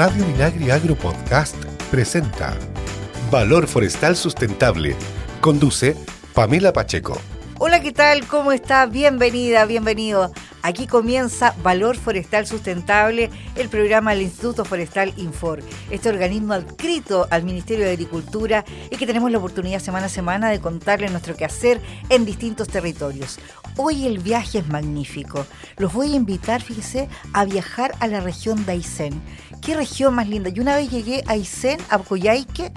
Radio Minagri Agro Podcast presenta Valor Forestal Sustentable. Conduce Pamela Pacheco. Hola, ¿qué tal? ¿Cómo está? Bienvenida, bienvenido. Aquí comienza Valor Forestal Sustentable, el programa del Instituto Forestal Infor, este organismo adscrito al Ministerio de Agricultura y que tenemos la oportunidad semana a semana de contarle nuestro quehacer en distintos territorios. Hoy el viaje es magnífico. Los voy a invitar, fíjese, a viajar a la región de Aysén. Qué región más linda. Yo una vez llegué a Aysén, a Coyhaique,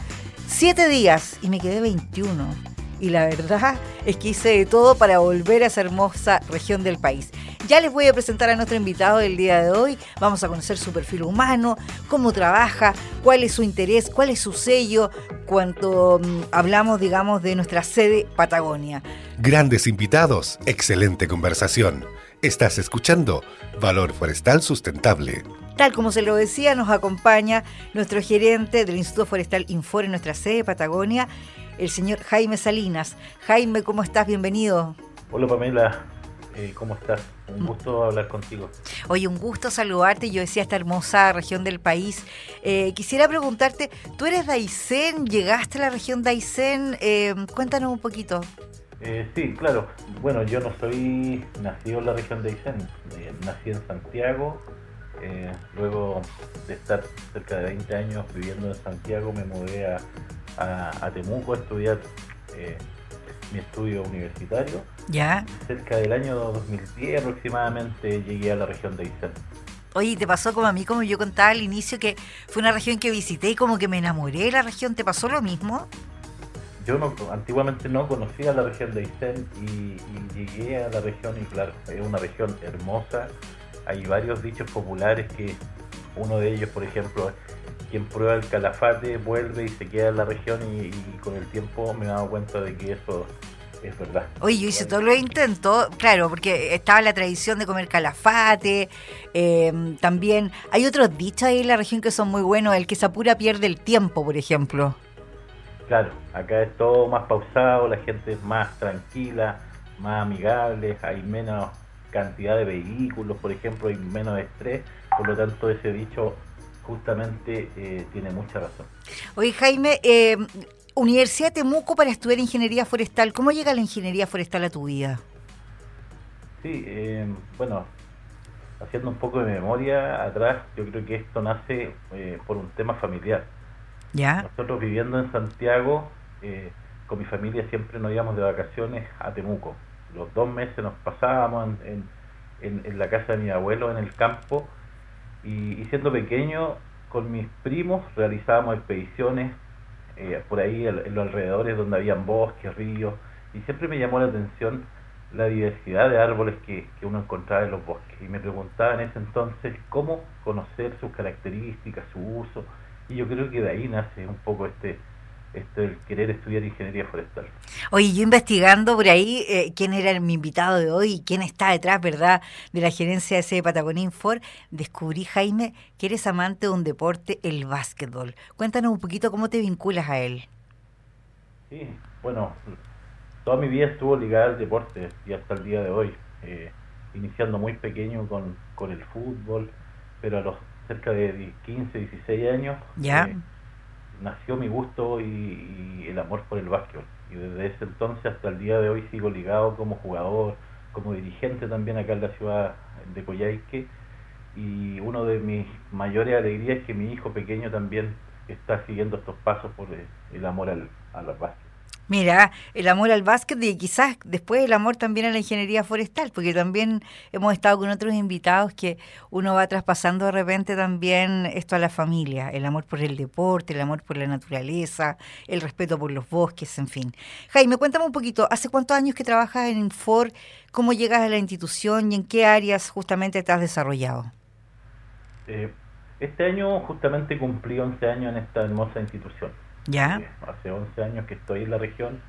siete días y me quedé 21 y la verdad es que hice de todo para volver a esa hermosa región del país. Ya les voy a presentar a nuestro invitado del día de hoy. Vamos a conocer su perfil humano, cómo trabaja, cuál es su interés, cuál es su sello, cuando mm, hablamos, digamos, de nuestra sede Patagonia. Grandes invitados, excelente conversación. Estás escuchando Valor Forestal Sustentable. Tal como se lo decía, nos acompaña nuestro gerente del Instituto Forestal Infor en nuestra sede Patagonia, el señor Jaime Salinas. Jaime, ¿cómo estás? Bienvenido. Hola Pamela, eh, ¿cómo estás? Un gusto hablar contigo. Oye, un gusto saludarte. Yo decía esta hermosa región del país. Eh, quisiera preguntarte, ¿tú eres de Aysén? ¿Llegaste a la región de Aysén? Eh, cuéntanos un poquito. sí, claro. Bueno, yo no soy nacido en la región de Aysén. nací en Santiago. luego de estar cerca de 20 años viviendo en Santiago, me mudé a, a, Temuco a estudiar mi estudio universitario. Ya. Cerca del año 2010 aproximadamente llegué a la región de Aysén. Oye, ¿te pasó como a mí, como yo contaba al inicio, que fue una región que visité y como que me enamoré de la región? ¿Te pasó lo mismo? Yo no, antiguamente no conocía la región de Aysén y, llegué a la región y claro, es una región hermosa. Hay varios dichos populares que uno de ellos, por ejemplo, quien prueba el calafate vuelve y se queda en la región y, con el tiempo me he dado cuenta de que eso es verdad. Oye, yo hice todos los intentos, claro, porque estaba la tradición de comer calafate, em, también hay otros dichos ahí en la región que son muy buenos, el que se apura pierde el tiempo, por ejemplo. Claro, acá es todo más pausado, la gente es más tranquila, más amigable, hay menos cantidad de vehículos, por ejemplo, hay menos estrés, por lo tanto ese dicho justamente eh, tiene mucha razón. Oye, Jaime, eh, Universidad de Temuco para estudiar ingeniería forestal, ¿cómo llega la ingeniería forestal a tu vida? Sí, eh, bueno, haciendo un poco de memoria atrás, yo creo que esto nace por un tema familiar. ¿Ya? Nosotros viviendo en Santiago, con mi familia siempre nos íbamos de vacaciones a Temuco. Los dos meses nos pasábamos en, en la casa de mi abuelo en el campo y, siendo pequeño, con mis primos realizábamos expediciones eh, por ahí en, los alrededores donde habían bosques, ríos, y siempre me llamó la atención la diversidad de árboles que, que uno encontraba en los bosques. Y me preguntaba en ese entonces cómo conocer sus características, su uso, y yo creo que de ahí nace un poco este, este, el querer estudiar ingeniería forestal. Oye, yo investigando por ahí eh, quién era mi invitado de hoy, quién está detrás, ¿verdad?, de la gerencia de ese Patagonia Infor, descubrí, Jaime, que eres amante de un deporte, el básquetbol. Cuéntanos un poquito cómo te vinculas a él. Sí, bueno, toda mi vida estuvo ligada al deporte y hasta el día de hoy, eh, iniciando muy pequeño con, con el fútbol, pero a los cerca de 15, 16 años... ¿Ya? Eh, nació mi gusto y, el amor por el básquetbol. Y desde ese entonces hasta el día de hoy sigo ligado como jugador, como dirigente también acá en la ciudad de Coyhaique. Y uno de mis mayores alegrías es que mi hijo pequeño también está siguiendo estos pasos por el, amor al, al básquet. Mira, el amor al básquet y quizás después el amor también a la ingeniería forestal, porque también hemos estado con otros invitados que uno va traspasando de repente también esto a la familia, el amor por el deporte, el amor por la naturaleza, el respeto por los bosques, en fin. Jaime, cuéntame un poquito, ¿hace cuántos años que trabajas en Infor? ¿Cómo llegas a la institución y en qué áreas justamente te has desarrollado? Eh, este año justamente cumplí 11 años en esta hermosa institución. Eh, hace 11 años que estoy en la región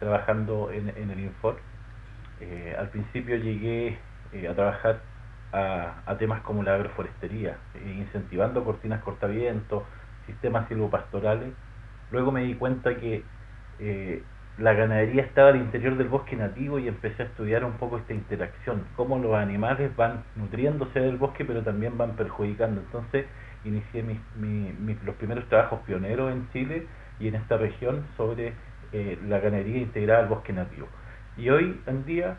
trabajando en, el Infor. Eh, al principio llegué eh, a trabajar a, temas como la agroforestería, incentivando cortinas cortavientos, sistemas silvopastorales. Luego me di cuenta que la ganadería estaba al interior del bosque nativo y empecé a estudiar un poco esta interacción, cómo los animales van nutriéndose del bosque pero también van perjudicando. Entonces inicié los primeros trabajos pioneros en Chile y en esta región sobre eh, la ganadería integrada al bosque nativo. Y hoy en día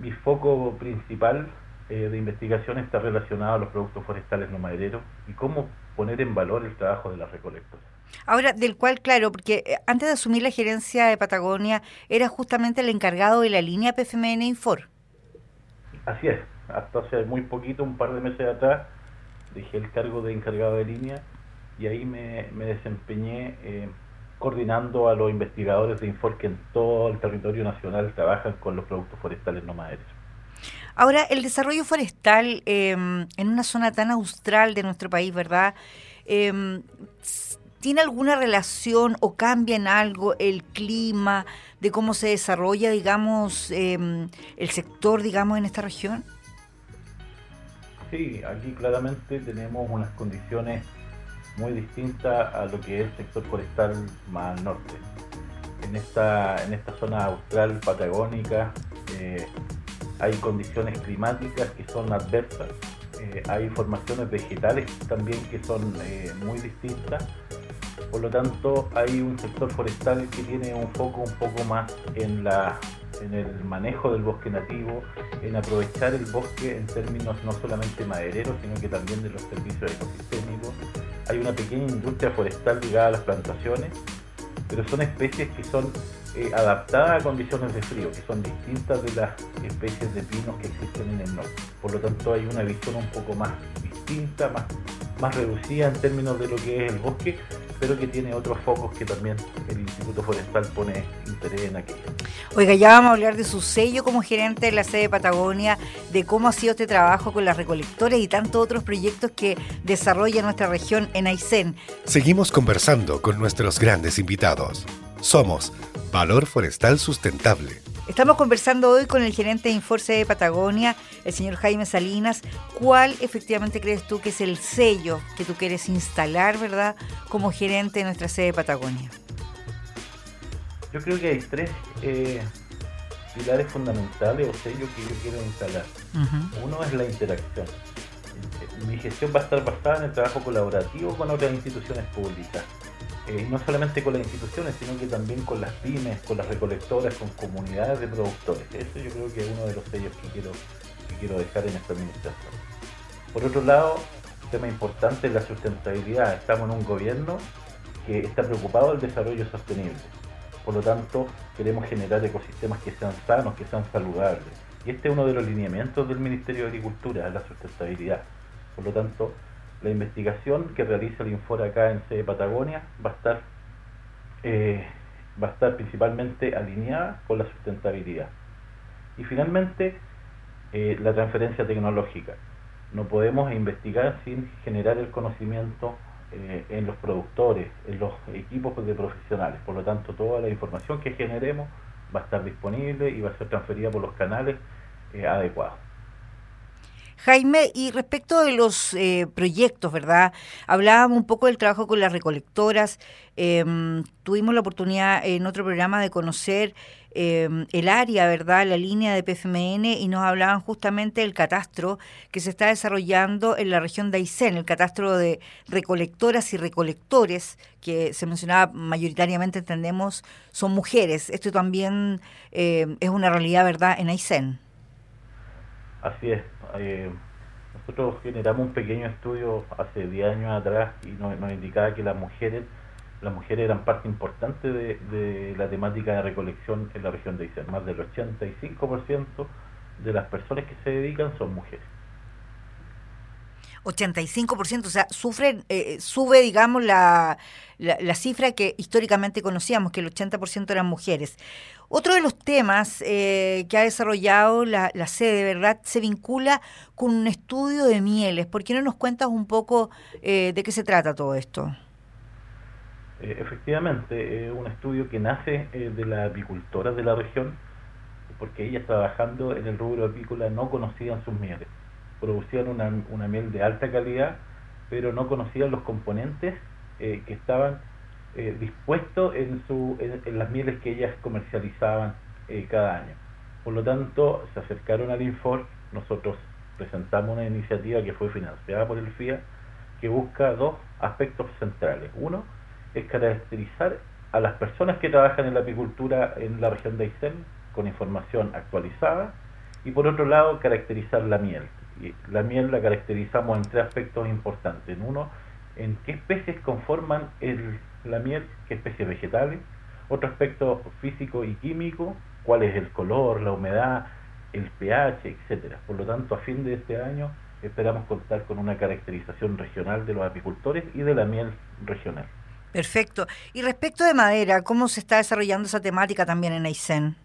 mi foco principal eh, de investigación está relacionado a los productos forestales no madereros y cómo poner en valor el trabajo de las recolectoras. Ahora, del cual, claro, porque eh, antes de asumir la gerencia de Patagonia, era justamente el encargado de la línea PFMN Infor. Así es, hasta hace muy poquito, un par de meses atrás, dejé el cargo de encargado de línea y ahí me, desempeñé eh, coordinando a los investigadores de Infor que en todo el territorio nacional trabajan con los productos forestales no madereros. Ahora, el desarrollo forestal em, en una zona tan austral de nuestro país, ¿verdad? Eh, ¿Tiene alguna relación o cambia en algo el clima de cómo se desarrolla, digamos, em, el sector, digamos, en esta región? Sí, aquí claramente tenemos unas condiciones muy distintas a lo que es el sector forestal más al norte. En esta, en esta zona austral patagónica eh, hay condiciones climáticas que son adversas, eh, hay formaciones vegetales también que son eh, muy distintas por lo tanto, hay un sector forestal que tiene un foco un poco más en, la, en el manejo del bosque nativo, en aprovechar el bosque en términos no solamente madereros, sino que también de los servicios ecosistémicos. Hay una pequeña industria forestal ligada a las plantaciones, pero son especies que son eh, adaptadas a condiciones de frío, que son distintas de las especies de pinos que existen en el norte. Por lo tanto, hay una visión un poco más distinta, más, más reducida en términos de lo que es el bosque, pero que tiene otros focos que también el Instituto Forestal pone interés en aquello. Oiga, ya vamos a hablar de su sello como gerente de la sede de Patagonia, de cómo ha sido este trabajo con las recolectores y tantos otros proyectos que desarrolla nuestra región en Aysén. Seguimos conversando con nuestros grandes invitados. Somos Valor Forestal Sustentable. Estamos conversando hoy con el gerente de Inforce de Patagonia, el señor Jaime Salinas. ¿Cuál efectivamente crees tú que es el sello que tú quieres instalar, verdad, como gerente de nuestra sede de Patagonia? Yo creo que hay tres eh, pilares fundamentales o sellos que yo quiero instalar. Uno es la interacción. Mi gestión va a estar basada en el trabajo colaborativo con otras instituciones públicas eh, no solamente con las instituciones, sino que también con las pymes, con las recolectoras, con comunidades de productores. Eso yo creo que es uno de los sellos que quiero, que quiero dejar en esta administración. Por otro lado, un tema importante es la sustentabilidad. Estamos en un gobierno que está preocupado del desarrollo sostenible. Por lo tanto, queremos generar ecosistemas que sean sanos, que sean saludables. Y este es uno de los lineamientos del Ministerio de Agricultura, la sustentabilidad. Por lo tanto, la investigación que realiza el Infor acá en sede Patagonia va a estar eh, va a estar principalmente alineada con la sustentabilidad. Y finalmente, eh, la transferencia tecnológica. No podemos investigar sin generar el conocimiento eh, en los productores, en los equipos de profesionales. Por lo tanto, toda la información que generemos va a estar disponible y va a ser transferida por los canales adecuados. Jaime, y respecto de los eh, proyectos, ¿verdad? Hablábamos un poco del trabajo con las recolectoras. Em, tuvimos la oportunidad en otro programa de conocer em, el área, ¿verdad? La línea de PFMN y nos hablaban justamente del catastro que se está desarrollando en la región de Aysén, el catastro de recolectoras y recolectores, que se mencionaba mayoritariamente, entendemos, son mujeres. Esto también em, es una realidad, ¿verdad?, en Aysén. Así es. Eh, nosotros generamos un pequeño estudio hace 10 años atrás y nos, indicaba que las mujeres las mujeres eran parte importante de, la temática de recolección en la región de Aysén. Más del 85% de las personas que se dedican son mujeres. 85%, o sea, sufren, eh, sube, digamos, la, la, cifra que históricamente conocíamos, que el 80% eran mujeres. Otro de los temas eh, que ha desarrollado la, la, sede, ¿verdad?, se vincula con un estudio de mieles. ¿Por qué no nos cuentas un poco eh, de qué se trata todo esto? efectivamente, es un estudio que nace de la apicultora de la región, porque ellas trabajando en el rubro apícola no conocían sus mieles producían una, una miel de alta calidad, pero no conocían los componentes eh, que estaban eh, dispuesto en, su, en, las mieles que ellas comercializaban eh, cada año. Por lo tanto, se acercaron al Infor, nosotros presentamos una iniciativa que fue financiada por el FIA, que busca dos aspectos centrales. Uno es caracterizar a las personas que trabajan en la apicultura en la región de Aysén con información actualizada y por otro lado caracterizar la miel. La miel la caracterizamos en tres aspectos importantes. En uno, en qué especies conforman el, la miel, qué especies vegetales. Otro aspecto físico y químico, cuál es el color, la humedad, el pH, etcétera. Por lo tanto, a fin de este año esperamos contar con una caracterización regional de los apicultores y de la miel regional. Perfecto. Y respecto de madera, ¿cómo se está desarrollando esa temática también en Aysén?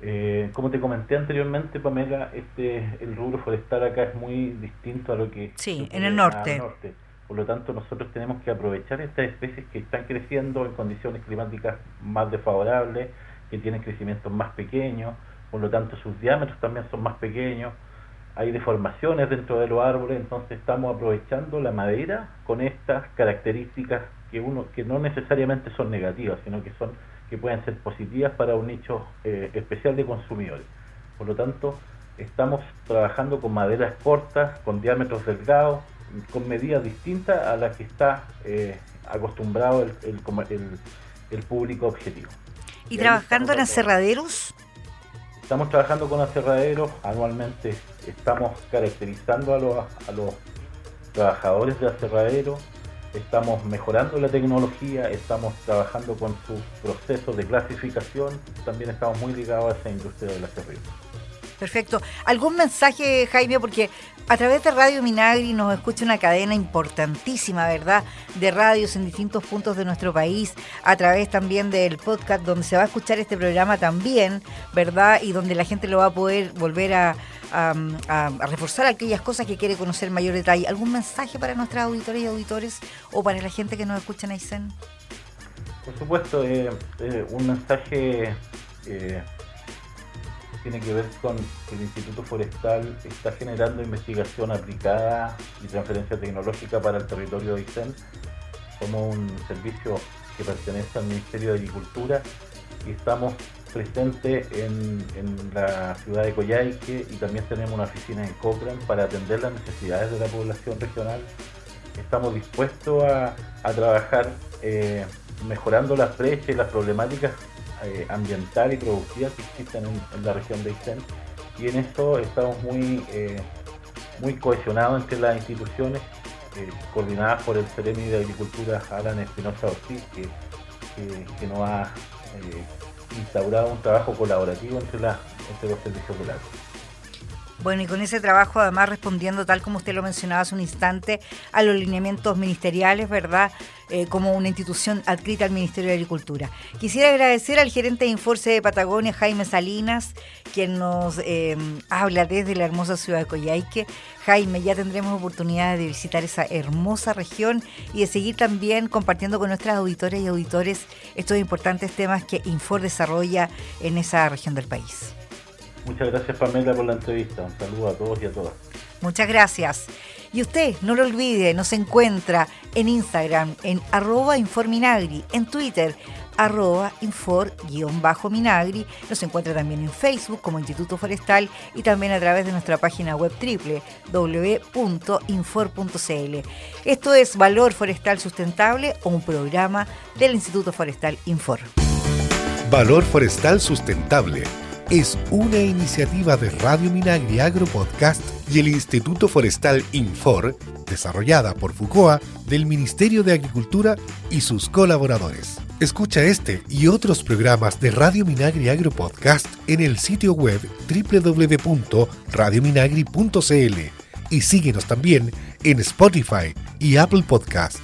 Eh, como te comenté anteriormente, Pamela, este el rubro forestal acá es muy distinto a lo que sí, en el norte. norte. Por lo tanto, nosotros tenemos que aprovechar estas especies que están creciendo en condiciones climáticas más desfavorables, que tienen crecimientos más pequeños, por lo tanto sus diámetros también son más pequeños, hay deformaciones dentro de los árboles, entonces estamos aprovechando la madera con estas características que uno que no necesariamente son negativas, sino que son que pueden ser positivas para un nicho eh, especial de consumidores. Por lo tanto, estamos trabajando con maderas cortas, con diámetros delgados, con medidas distintas a las que está eh, acostumbrado el, el, público objetivo. ¿Y, trabajando en aserraderos? Estamos trabajando con aserraderos, anualmente estamos caracterizando a los, a los trabajadores de aserraderos, estamos mejorando la tecnología, estamos trabajando con sus procesos de clasificación, también estamos muy ligados a esa industria del aserrero. Perfecto. ¿Algún mensaje, Jaime? Porque a través de Radio Minagri nos escucha una cadena importantísima, ¿verdad? De radios en distintos puntos de nuestro país, a través también del podcast donde se va a escuchar este programa también, ¿verdad? Y donde la gente lo va a poder volver a, reforzar aquellas cosas que quiere conocer en mayor detalle. ¿Algún mensaje para nuestras auditores y auditores o para la gente que nos escucha en Aysén? Por supuesto, eh, eh, un mensaje... Eh, tiene que ver con que el Instituto Forestal está generando investigación aplicada y transferencia tecnológica para el territorio de Aysén. Somos un servicio que pertenece al Ministerio de Agricultura y estamos presentes en, la ciudad de Coyhaique y también tenemos una oficina en Cochrane para atender las necesidades de la población regional. Estamos dispuestos a, trabajar eh, mejorando las brechas y las problemáticas eh, ambiental y productiva que existen en, la región de Aysén y en esto estamos muy, eh, muy cohesionados entre las instituciones eh, coordinadas por el Ceremi de Agricultura Alan Espinosa Ortiz que, que, nos ha instaurado un trabajo colaborativo entre, la, entre los servicios agro. Bueno, y con ese trabajo además respondiendo, tal como usted lo mencionaba hace un instante, a los lineamientos ministeriales, ¿verdad? Eh, como una institución adscrita al Ministerio de Agricultura. Quisiera agradecer al gerente de Inforce de Patagonia, Jaime Salinas, quien nos eh, habla desde la hermosa ciudad de Coyhaique. Jaime, ya tendremos oportunidad de visitar esa hermosa región y de seguir también compartiendo con nuestras auditoras y auditores estos importantes temas que Infor desarrolla en esa región del país. Muchas gracias Pamela por la entrevista. Un saludo a todos y a todas. Muchas gracias. Y usted, no lo olvide, nos encuentra en Instagram en arroba informinagri, en Twitter arroba infor-minagri. Nos encuentra también en Facebook como Instituto Forestal y también a través de nuestra página web www.infor.cl. Esto es Valor Forestal Sustentable o un programa del Instituto Forestal Infor. Valor Forestal Sustentable es una iniciativa de Radio Minagri Agro Podcast y el Instituto Forestal Infor, desarrollada por FUCOA del Ministerio de Agricultura y sus colaboradores. Escucha este y otros programas de Radio Minagri Agro Podcast en el sitio web www.radiominagri.cl y síguenos también en Spotify y Apple Podcast.